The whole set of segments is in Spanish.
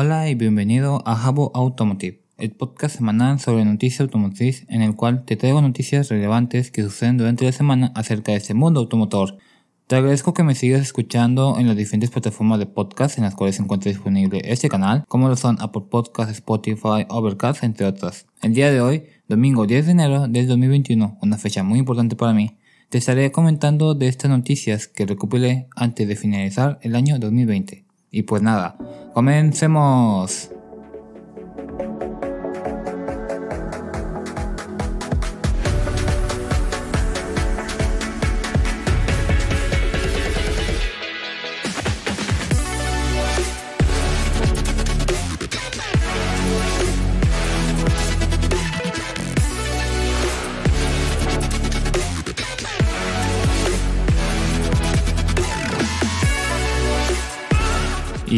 Hola y bienvenido a Jabo Automotive, el podcast semanal sobre noticias automotriz en el cual te traigo noticias relevantes que suceden durante la semana acerca de este mundo automotor. Te agradezco que me sigas escuchando en las diferentes plataformas de podcast en las cuales se encuentra disponible este canal, como lo son Apple Podcasts, Spotify, Overcast, entre otras. El día de hoy, domingo 10 de enero del 2021, una fecha muy importante para mí, te estaré comentando de estas noticias que recopilé antes de finalizar el año 2020. Y pues nada, comencemos.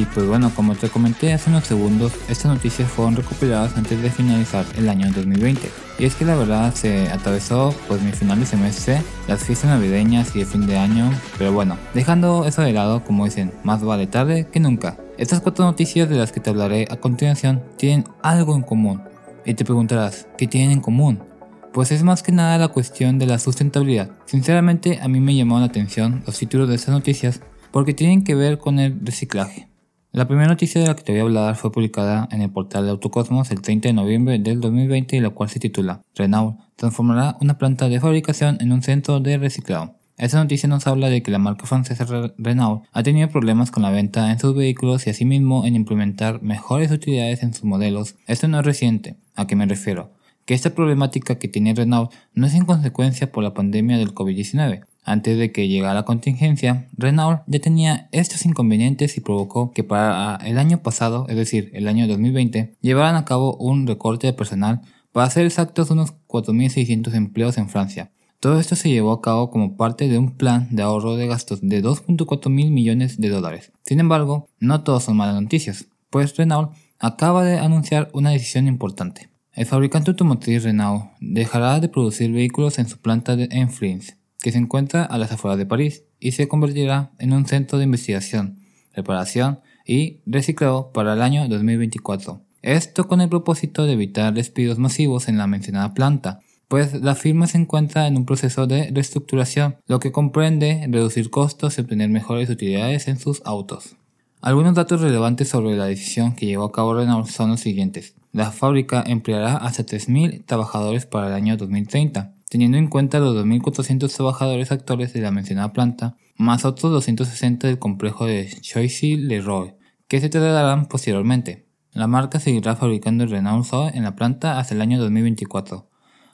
Y pues bueno, como te comenté hace unos segundos, estas noticias fueron recopiladas antes de finalizar el año 2020. Y es que la verdad se atravesó pues mi final de semestre, las fiestas navideñas y el fin de año, pero bueno, dejando eso de lado, como dicen, más vale tarde que nunca. Estas cuatro noticias de las que te hablaré a continuación tienen algo en común. Y te preguntarás, ¿qué tienen en común? Pues es más que nada la cuestión de la sustentabilidad. Sinceramente a mí me llamó la atención los títulos de estas noticias porque tienen que ver con el reciclaje. La primera noticia de la que te voy a hablar fue publicada en el portal de Autocosmos el 30 de noviembre del 2020 y la cual se titula Renault transformará una planta de fabricación en un centro de reciclado. Esta noticia nos habla de que la marca francesa Renault ha tenido problemas con la venta en sus vehículos y asimismo en implementar mejores utilidades en sus modelos. Esto no es reciente. ¿A qué me refiero? Que esta problemática que tiene Renault no es en consecuencia por la pandemia del COVID-19, antes de que llegara la contingencia, Renault ya tenía estos inconvenientes y provocó que para el año pasado, es decir, el año 2020, llevaran a cabo un recorte de personal para hacer exactos unos 4.600 empleos en Francia. Todo esto se llevó a cabo como parte de un plan de ahorro de gastos de 2.4 mil millones de dólares. Sin embargo, no todos son malas noticias, pues Renault acaba de anunciar una decisión importante. El fabricante automotriz Renault dejará de producir vehículos en su planta de, en que se encuentra a las afueras de París y se convertirá en un centro de investigación, reparación y reciclado para el año 2024. Esto con el propósito de evitar despidos masivos en la mencionada planta, pues la firma se encuentra en un proceso de reestructuración, lo que comprende reducir costos y obtener mejores utilidades en sus autos. Algunos datos relevantes sobre la decisión que llevó a cabo Renault son los siguientes. La fábrica empleará hasta 3.000 trabajadores para el año 2030, teniendo en cuenta los 2.400 trabajadores actuales de la mencionada planta, más otros 260 del complejo de Choisy-le-Roi, que se trasladarán posteriormente. La marca seguirá fabricando el Renault Zoe en la planta hasta el año 2024.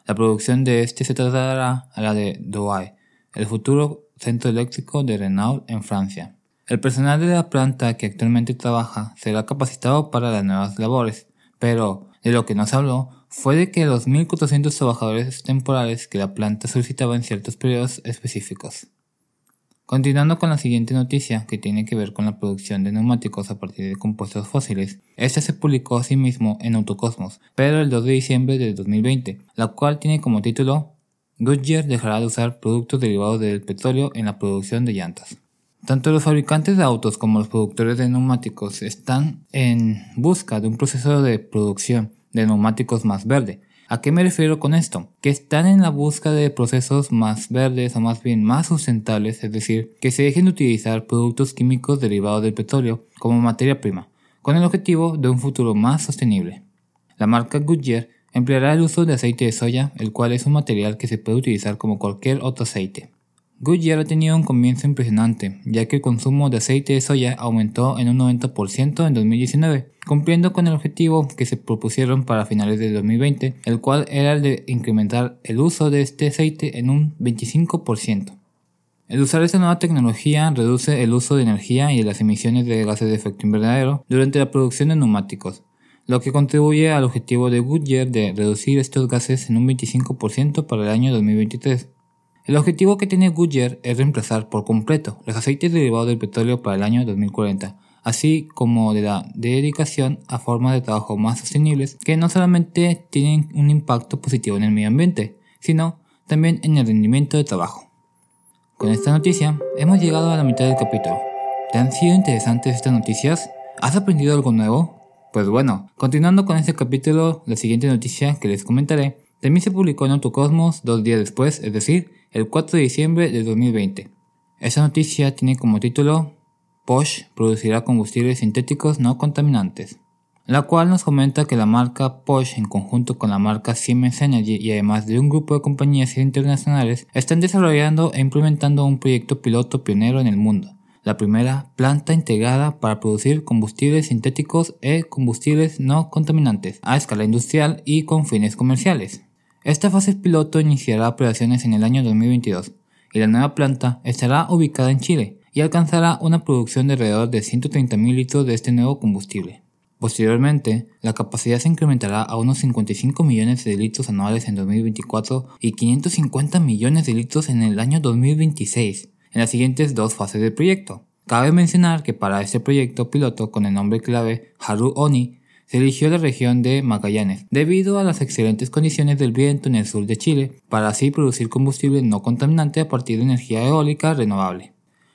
La producción de este se trasladará a la de Douai, el futuro centro eléctrico de Renault en Francia. El personal de la planta que actualmente trabaja será capacitado para las nuevas labores, pero de lo que nos habló fue de que los 1.400 trabajadores temporales que la planta solicitaba en ciertos periodos específicos. Continuando con la siguiente noticia, que tiene que ver con la producción de neumáticos a partir de compuestos fósiles, esta se publicó asimismo en Autocosmos, pero el 2 de diciembre de 2020, la cual tiene como título Goodyear dejará de usar productos derivados del petróleo en la producción de llantas. Tanto los fabricantes de autos como los productores de neumáticos están en busca de un proceso de producción de neumáticos más verde. ¿A qué me refiero con esto? Que están en la búsqueda de procesos más verdes o más bien más sustentables, es decir, que se dejen de utilizar productos químicos derivados del petróleo como materia prima, con el objetivo de un futuro más sostenible. La marca Goodyear empleará el uso de aceite de soya, el cual es un material que se puede utilizar como cualquier otro aceite. Goodyear ha tenido un comienzo impresionante, ya que el consumo de aceite de soya aumentó en un 90% en 2019, cumpliendo con el objetivo que se propusieron para finales de 2020, el cual era el de incrementar el uso de este aceite en un 25%. El usar esta nueva tecnología reduce el uso de energía y las emisiones de gases de efecto invernadero durante la producción de neumáticos, lo que contribuye al objetivo de Goodyear de reducir estos gases en un 25% para el año 2023. El objetivo que tiene Goodyear es reemplazar por completo los aceites derivados del petróleo para el año 2040, así como de la dedicación a formas de trabajo más sostenibles que no solamente tienen un impacto positivo en el medio ambiente, sino también en el rendimiento de trabajo. Con esta noticia hemos llegado a la mitad del capítulo. ¿Te han sido interesantes estas noticias? ¿Has aprendido algo nuevo? Pues bueno, continuando con este capítulo, la siguiente noticia que les comentaré también se publicó en Autocosmos dos días después, es decir, el 4 de diciembre de 2020. Esta noticia tiene como título Porsche producirá combustibles sintéticos no contaminantes, la cual nos comenta que la marca Porsche en conjunto con la marca Siemens Energy y además de un grupo de compañías internacionales están desarrollando e implementando un proyecto piloto pionero en el mundo, la primera planta integrada para producir combustibles sintéticos e combustibles no contaminantes a escala industrial y con fines comerciales. Esta fase piloto iniciará operaciones en el año 2022 y la nueva planta estará ubicada en Chile, y alcanzará una producción de alrededor de 130.000 litros de este nuevo combustible. Posteriormente, la capacidad se incrementará a unos 55 millones de litros anuales en 2024 y 550 millones de litros en el año 2026, en las siguientes dos fases del proyecto. Cabe mencionar que para este proyecto piloto con el nombre clave Haru Oni, se eligió la región de Magallanes, debido a las excelentes condiciones del viento en el sur de Chile, para así producir combustible no contaminante a partir de energía eólica renovable.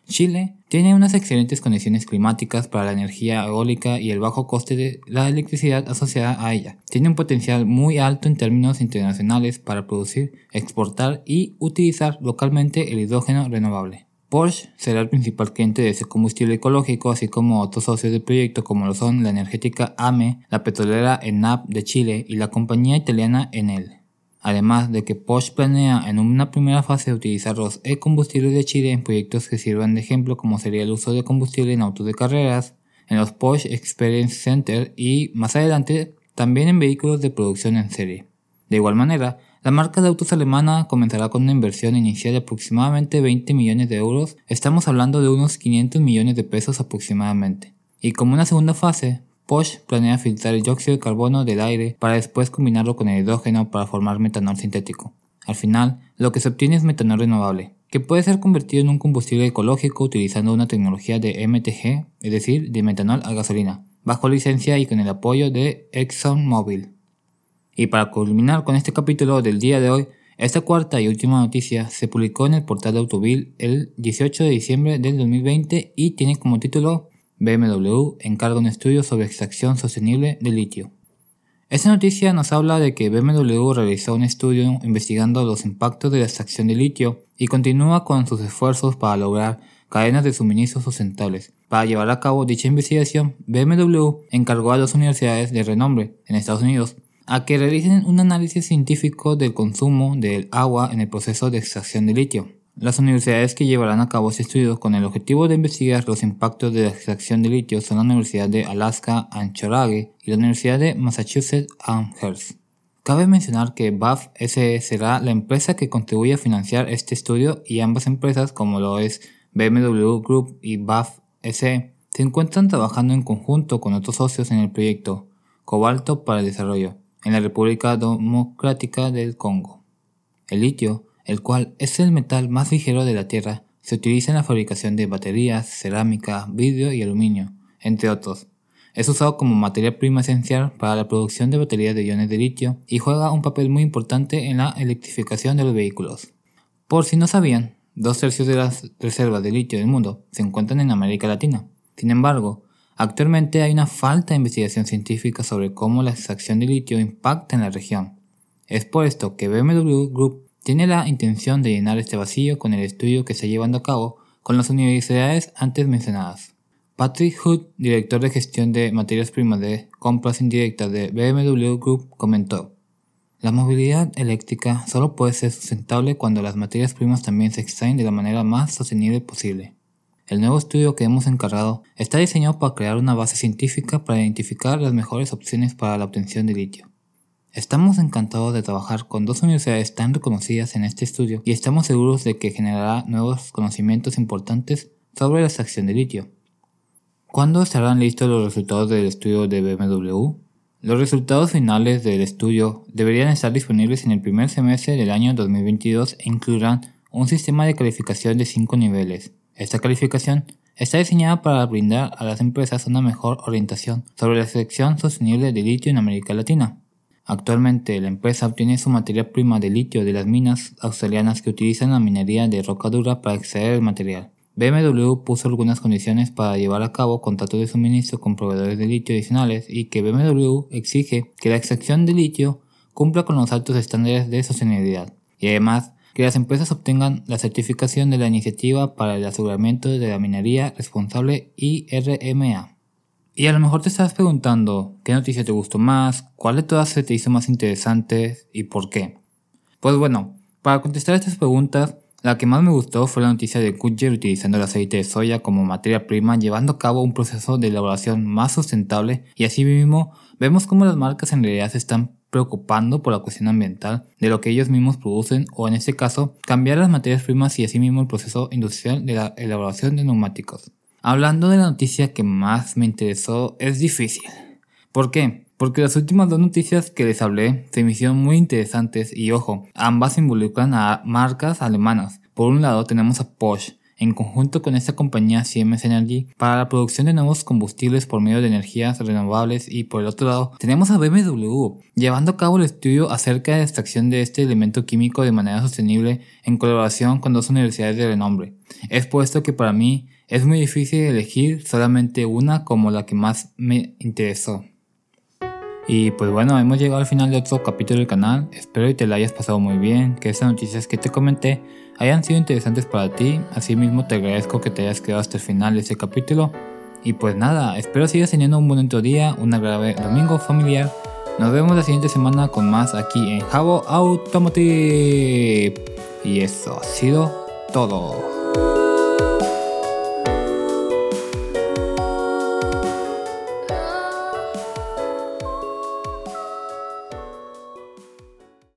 Chile tiene unas excelentes condiciones climáticas para la energía eólica y el bajo coste de la electricidad asociada a ella. Tiene un potencial muy alto en términos internacionales para producir, exportar y utilizar localmente el hidrógeno renovable. Porsche será el principal cliente de ese combustible ecológico, así como otros socios del proyecto como lo son la energética AME, la petrolera ENAP de Chile y la compañía italiana Enel además de que Porsche planea en una primera fase utilizar los e-combustibles de Chile en proyectos que sirvan de ejemplo como sería el uso de combustible en autos de carreras, en los Porsche Experience Center y más adelante también en vehículos de producción en serie. De igual manera, la marca de autos alemana comenzará con una inversión inicial de aproximadamente 20 millones de euros, estamos hablando de unos 500 millones de pesos aproximadamente. Y como una segunda fase, Porsche planea filtrar el dióxido de carbono del aire para después combinarlo con el hidrógeno para formar metanol sintético. Al final, lo que se obtiene es metanol renovable, que puede ser convertido en un combustible ecológico utilizando una tecnología de MTG, es decir, de metanol a gasolina, bajo licencia y con el apoyo de ExxonMobil. Y para culminar con este capítulo del día de hoy, esta cuarta y última noticia se publicó en el portal de Autovil el 18 de diciembre del 2020 y tiene como título BMW encarga un estudio sobre extracción sostenible de litio. Esta noticia nos habla de que BMW realizó un estudio investigando los impactos de la extracción de litio y continúa con sus esfuerzos para lograr cadenas de suministro sustentables. Para llevar a cabo dicha investigación, BMW encargó a dos universidades de renombre en Estados Unidos a que realicen un análisis científico del consumo del agua en el proceso de extracción de litio. Las universidades que llevarán a cabo este estudio con el objetivo de investigar los impactos de la extracción de litio son la Universidad de Alaska Anchorage y la Universidad de Massachusetts Amherst. Cabe mencionar que BAF SE será la empresa que contribuye a financiar este estudio y ambas empresas, como lo es BMW Group y BAF SE, se encuentran trabajando en conjunto con otros socios en el proyecto Cobalto para el Desarrollo en la República Democrática del Congo. El litio el cual es el metal más ligero de la Tierra, se utiliza en la fabricación de baterías, cerámica, vidrio y aluminio, entre otros. Es usado como materia prima esencial para la producción de baterías de iones de litio y juega un papel muy importante en la electrificación de los vehículos. Por si no sabían, dos tercios de las reservas de litio del mundo se encuentran en América Latina. Sin embargo, actualmente hay una falta de investigación científica sobre cómo la extracción de litio impacta en la región. Es por esto que BMW Group tiene la intención de llenar este vacío con el estudio que está llevando a cabo con las universidades antes mencionadas. Patrick Hood, director de gestión de materias primas de compras indirectas de BMW Group, comentó, La movilidad eléctrica solo puede ser sustentable cuando las materias primas también se extraen de la manera más sostenible posible. El nuevo estudio que hemos encargado está diseñado para crear una base científica para identificar las mejores opciones para la obtención de litio. Estamos encantados de trabajar con dos universidades tan reconocidas en este estudio y estamos seguros de que generará nuevos conocimientos importantes sobre la extracción de litio. ¿Cuándo estarán listos los resultados del estudio de BMW? Los resultados finales del estudio deberían estar disponibles en el primer semestre del año 2022 e incluirán un sistema de calificación de 5 niveles. Esta calificación está diseñada para brindar a las empresas una mejor orientación sobre la extracción sostenible de litio en América Latina. Actualmente la empresa obtiene su materia prima de litio de las minas australianas que utilizan la minería de roca dura para extraer el material. BMW puso algunas condiciones para llevar a cabo contratos de suministro con proveedores de litio adicionales y que BMW exige que la extracción de litio cumpla con los altos estándares de sostenibilidad y además que las empresas obtengan la certificación de la Iniciativa para el Aseguramiento de la Minería Responsable IRMA. Y a lo mejor te estás preguntando qué noticia te gustó más, cuál de todas se te hizo más interesante y por qué. Pues bueno, para contestar estas preguntas, la que más me gustó fue la noticia de Goodyear utilizando el aceite de soya como materia prima, llevando a cabo un proceso de elaboración más sustentable y así mismo vemos cómo las marcas en realidad se están preocupando por la cuestión ambiental de lo que ellos mismos producen o en este caso cambiar las materias primas y así mismo el proceso industrial de la elaboración de neumáticos. Hablando de la noticia que más me interesó es difícil. ¿Por qué? Porque las últimas dos noticias que les hablé se me hicieron muy interesantes y ojo, ambas involucran a marcas alemanas. Por un lado tenemos a Porsche, en conjunto con esta compañía Siemens Energy para la producción de nuevos combustibles por medio de energías renovables y por el otro lado tenemos a BMW llevando a cabo el estudio acerca de la extracción de este elemento químico de manera sostenible en colaboración con dos universidades de renombre. Es puesto que para mí es muy difícil elegir solamente una como la que más me interesó. Y pues bueno, hemos llegado al final de otro capítulo del canal. Espero que te la hayas pasado muy bien, que estas noticias que te comenté hayan sido interesantes para ti. Asimismo te agradezco que te hayas quedado hasta el final de este capítulo. Y pues nada, espero sigas teniendo un bonito día, un agradable domingo familiar. Nos vemos la siguiente semana con más aquí en Javo Automotive. Y eso ha sido todo.